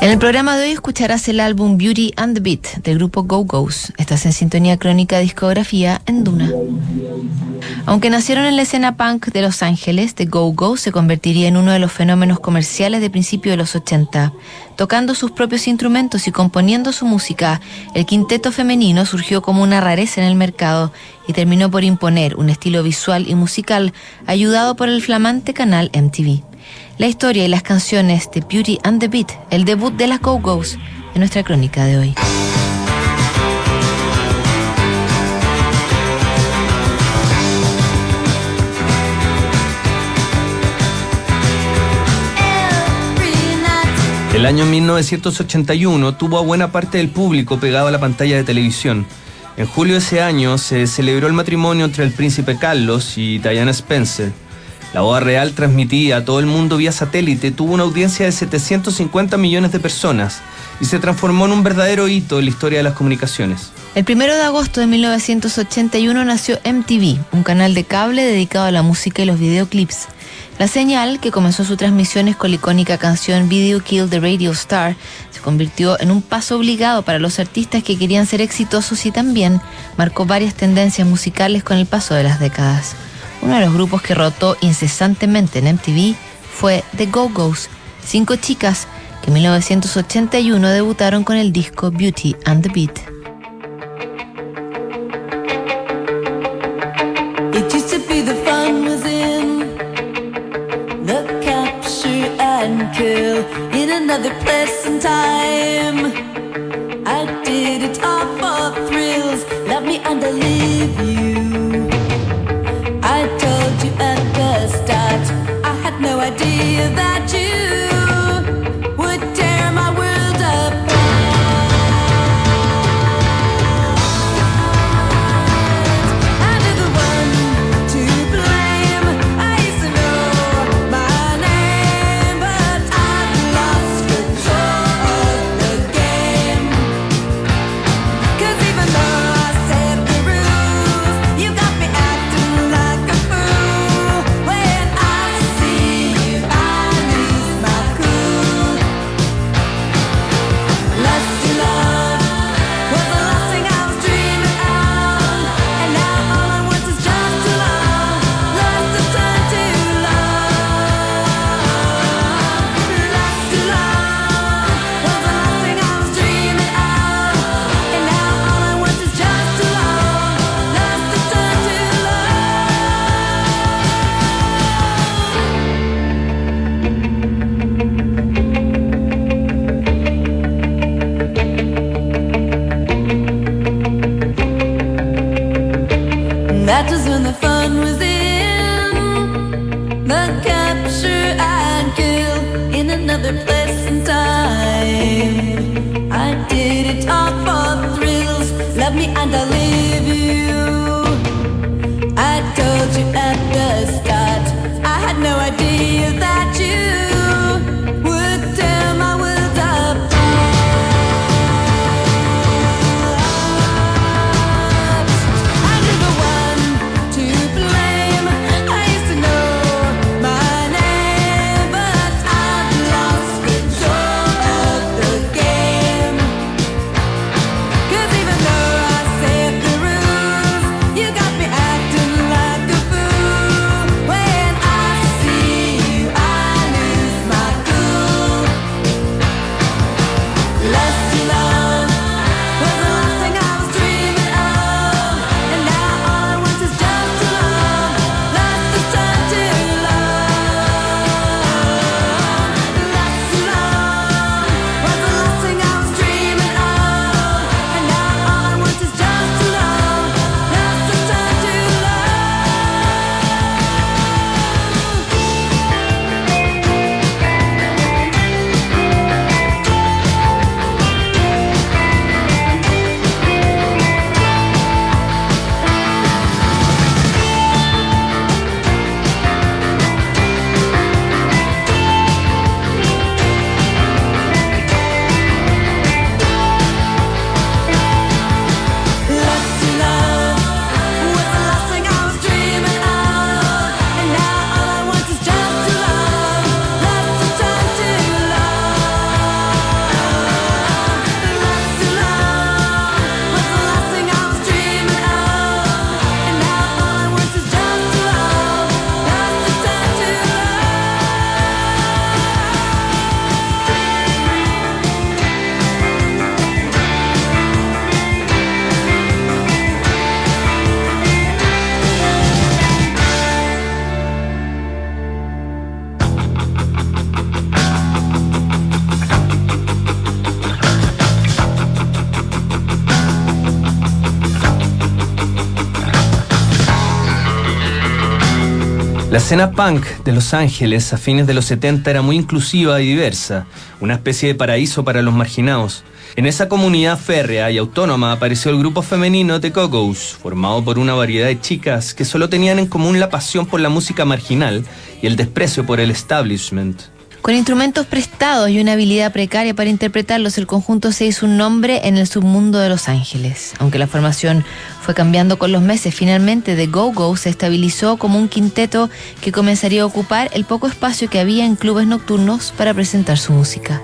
En el programa de hoy escucharás el álbum Beauty and the Beat del grupo Go Go's. Estás en sintonía crónica discografía en Duna. Aunque nacieron en la escena punk de Los Ángeles, The Go Go se convertiría en uno de los fenómenos comerciales de principio de los 80. Tocando sus propios instrumentos y componiendo su música, el quinteto femenino surgió como una rareza en el mercado y terminó por imponer un estilo visual y musical ayudado por el flamante canal MTV la historia y las canciones de Beauty and the Beat, el debut de las Go-Go's, en nuestra crónica de hoy. El año 1981 tuvo a buena parte del público pegado a la pantalla de televisión. En julio de ese año se celebró el matrimonio entre el príncipe Carlos y Diana Spencer. La boda real transmitida a todo el mundo vía satélite tuvo una audiencia de 750 millones de personas y se transformó en un verdadero hito en la historia de las comunicaciones. El 1 de agosto de 1981 nació MTV, un canal de cable dedicado a la música y los videoclips. La señal, que comenzó sus transmisiones con la icónica canción Video Kill the Radio Star, se convirtió en un paso obligado para los artistas que querían ser exitosos y también marcó varias tendencias musicales con el paso de las décadas. Uno de los grupos que rotó incesantemente en MTV fue The Go-Go's, cinco chicas que en 1981 debutaron con el disco Beauty and the Beat. Another place and time. That was when the fun was in. The capture I'd kill in another place and time. Escena punk de Los Ángeles a fines de los 70 era muy inclusiva y diversa, una especie de paraíso para los marginados. En esa comunidad férrea y autónoma apareció el grupo femenino The Go-Go's, formado por una variedad de chicas que solo tenían en común la pasión por la música marginal y el desprecio por el establishment. Con instrumentos prestados y una habilidad precaria para interpretarlos, el conjunto se hizo un nombre en el submundo de Los Ángeles. Aunque la formación fue cambiando con los meses, finalmente The Go-Go se estabilizó como un quinteto que comenzaría a ocupar el poco espacio que había en clubes nocturnos para presentar su música.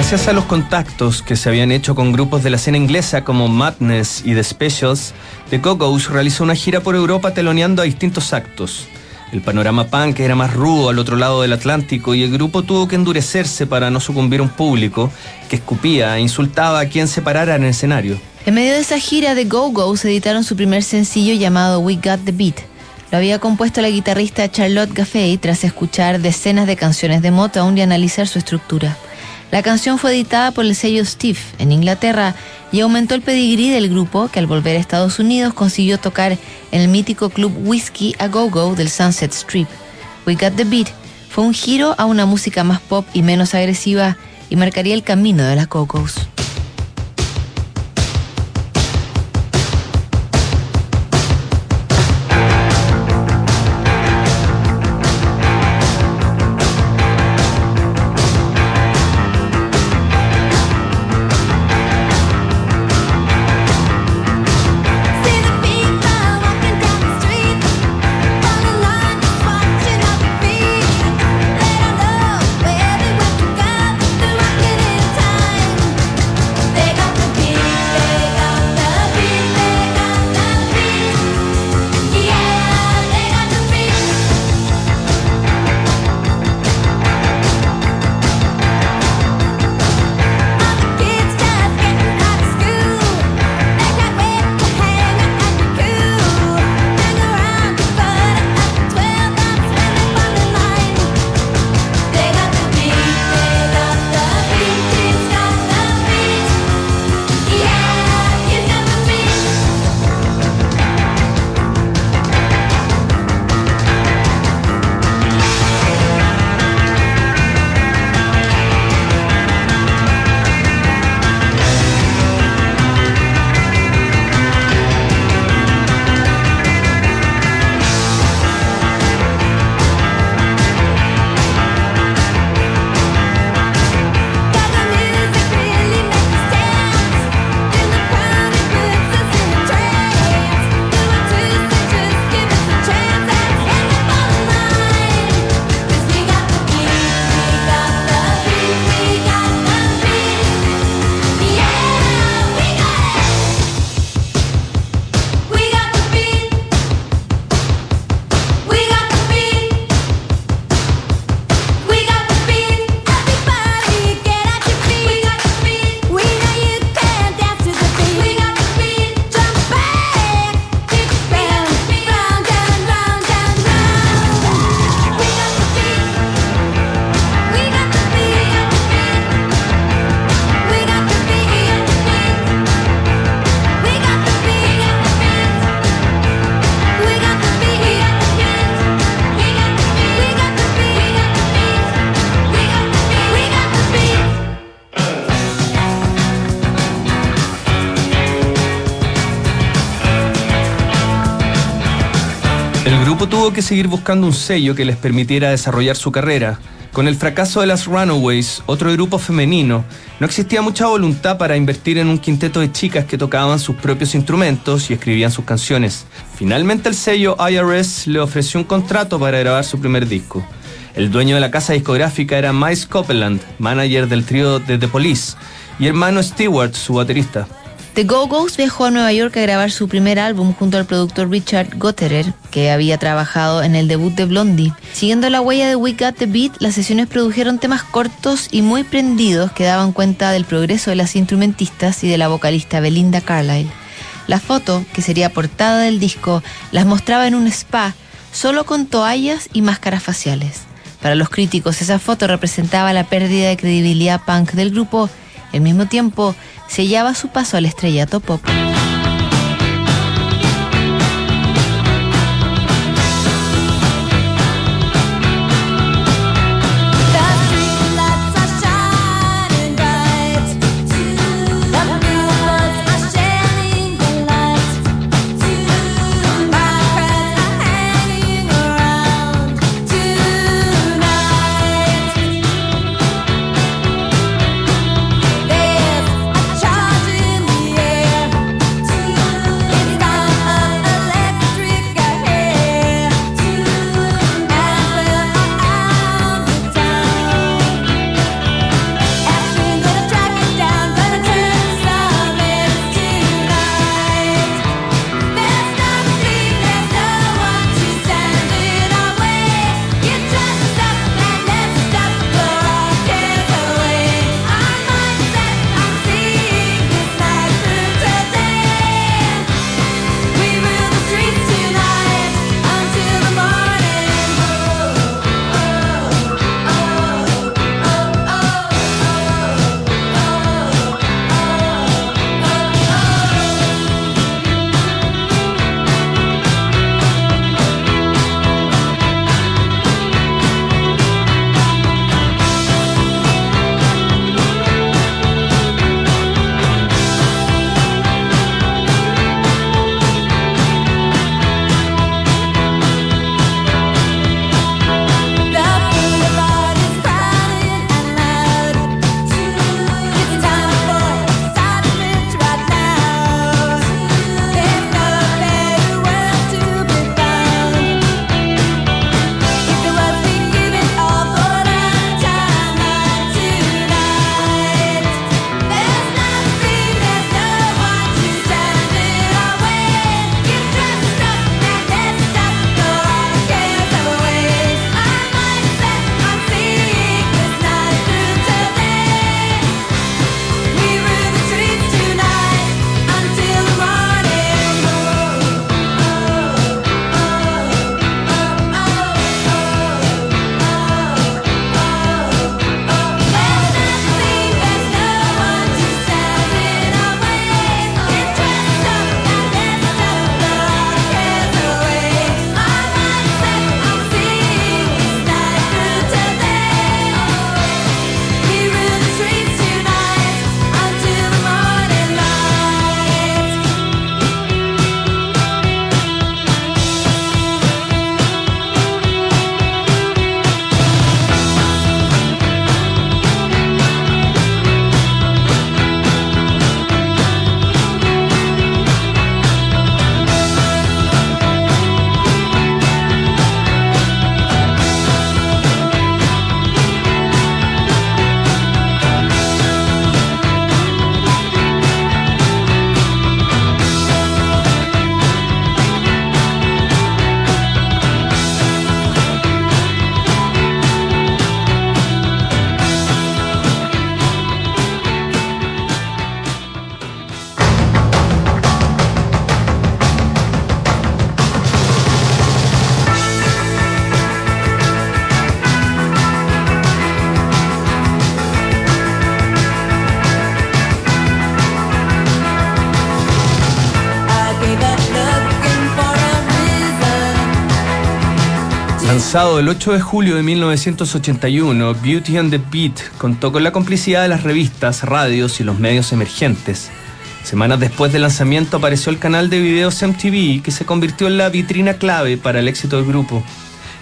Gracias a los contactos que se habían hecho con grupos de la escena inglesa como Madness y The Specials, The Go-Go's realizó una gira por Europa teloneando a distintos actos. El panorama punk era más rudo al otro lado del Atlántico y el grupo tuvo que endurecerse para no sucumbir a un público que escupía e insultaba a quien se parara en el escenario. En medio de esa gira, The Go-Go's editaron su primer sencillo llamado We Got the Beat. Lo había compuesto la guitarrista Charlotte Gaffey tras escuchar decenas de canciones de Motown y analizar su estructura. La canción fue editada por el sello Steve en Inglaterra y aumentó el pedigrí del grupo que al volver a Estados Unidos consiguió tocar en el mítico club Whiskey a Go Go del Sunset Strip. We Got the Beat fue un giro a una música más pop y menos agresiva y marcaría el camino de las Go-Go's. grupo tuvo que seguir buscando un sello que les permitiera desarrollar su carrera. Con el fracaso de las Runaways, otro grupo femenino, no existía mucha voluntad para invertir en un quinteto de chicas que tocaban sus propios instrumentos y escribían sus canciones. Finalmente el sello IRS le ofreció un contrato para grabar su primer disco. El dueño de la casa discográfica era Miles Copeland, manager del trío de The Police, y hermano Stewart, su baterista. The Go-Go's viajó a Nueva York a grabar su primer álbum junto al productor Richard Gotterer, que había trabajado en el debut de Blondie. Siguiendo la huella de We Got the Beat, las sesiones produjeron temas cortos y muy prendidos que daban cuenta del progreso de las instrumentistas y de la vocalista Belinda Carlisle. La foto, que sería portada del disco, las mostraba en un spa, solo con toallas y máscaras faciales. Para los críticos, esa foto representaba la pérdida de credibilidad punk del grupo. Al mismo tiempo, sellaba su paso al estrellato pop. El 8 de julio de 1981, Beauty and the Beat contó con la complicidad de las revistas, radios y los medios emergentes. Semanas después del lanzamiento apareció el canal de videos MTV que se convirtió en la vitrina clave para el éxito del grupo.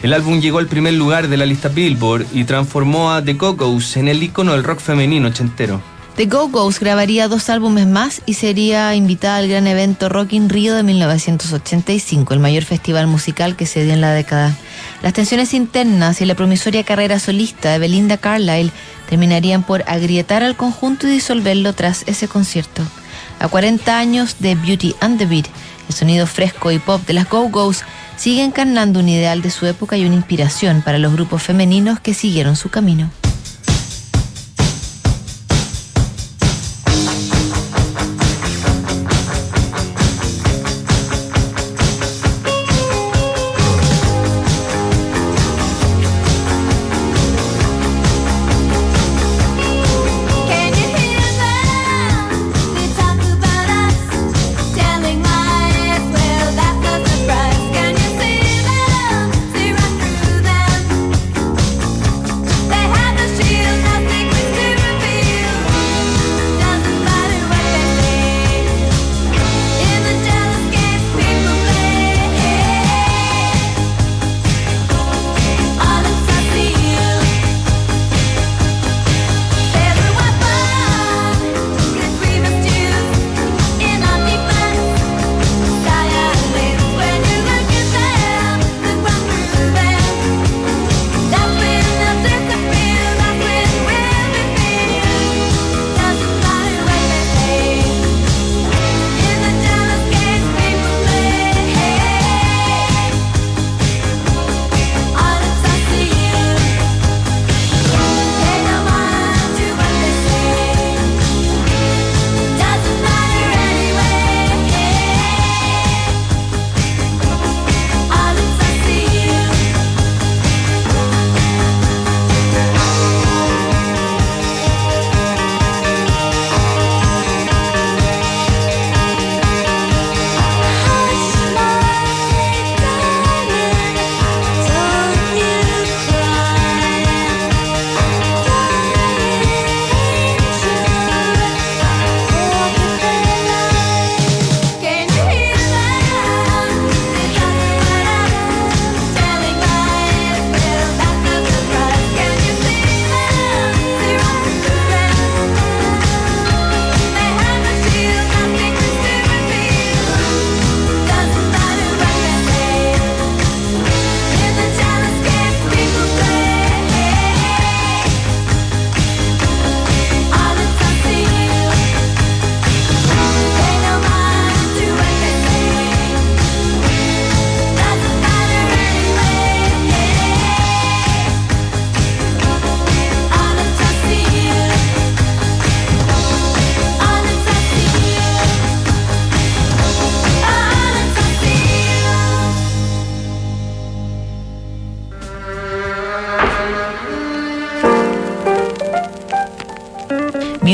El álbum llegó al primer lugar de la lista Billboard y transformó a The Go-Go's en el icono del rock femenino ochentero. The Go-Go's grabaría dos álbumes más y sería invitada al gran evento Rock in Rio de 1985, el mayor festival musical que se dio en la década. Las tensiones internas y la promisoria carrera solista de Belinda Carlisle terminarían por agrietar al conjunto y disolverlo tras ese concierto. A 40 años de Beauty and the Beat, el sonido fresco y pop de las Go-Go's sigue encarnando un ideal de su época y una inspiración para los grupos femeninos que siguieron su camino.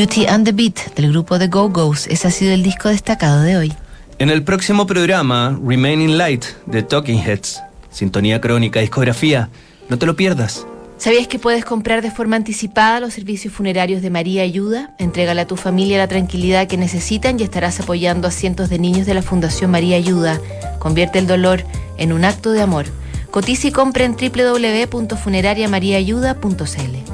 Beauty and the Beat del grupo The Go-Go's. Ese ha sido el disco destacado de hoy. En el próximo programa, Remaining Light de Talking Heads, sintonía crónica, discografía, no te lo pierdas. ¿Sabías que puedes comprar de forma anticipada los servicios funerarios de María Ayuda? Entrégale a tu familia la tranquilidad que necesitan y estarás apoyando a cientos de niños de la Fundación María Ayuda. Convierte el dolor en un acto de amor. Cotiza y compra en www.funerariamariaayuda.cl.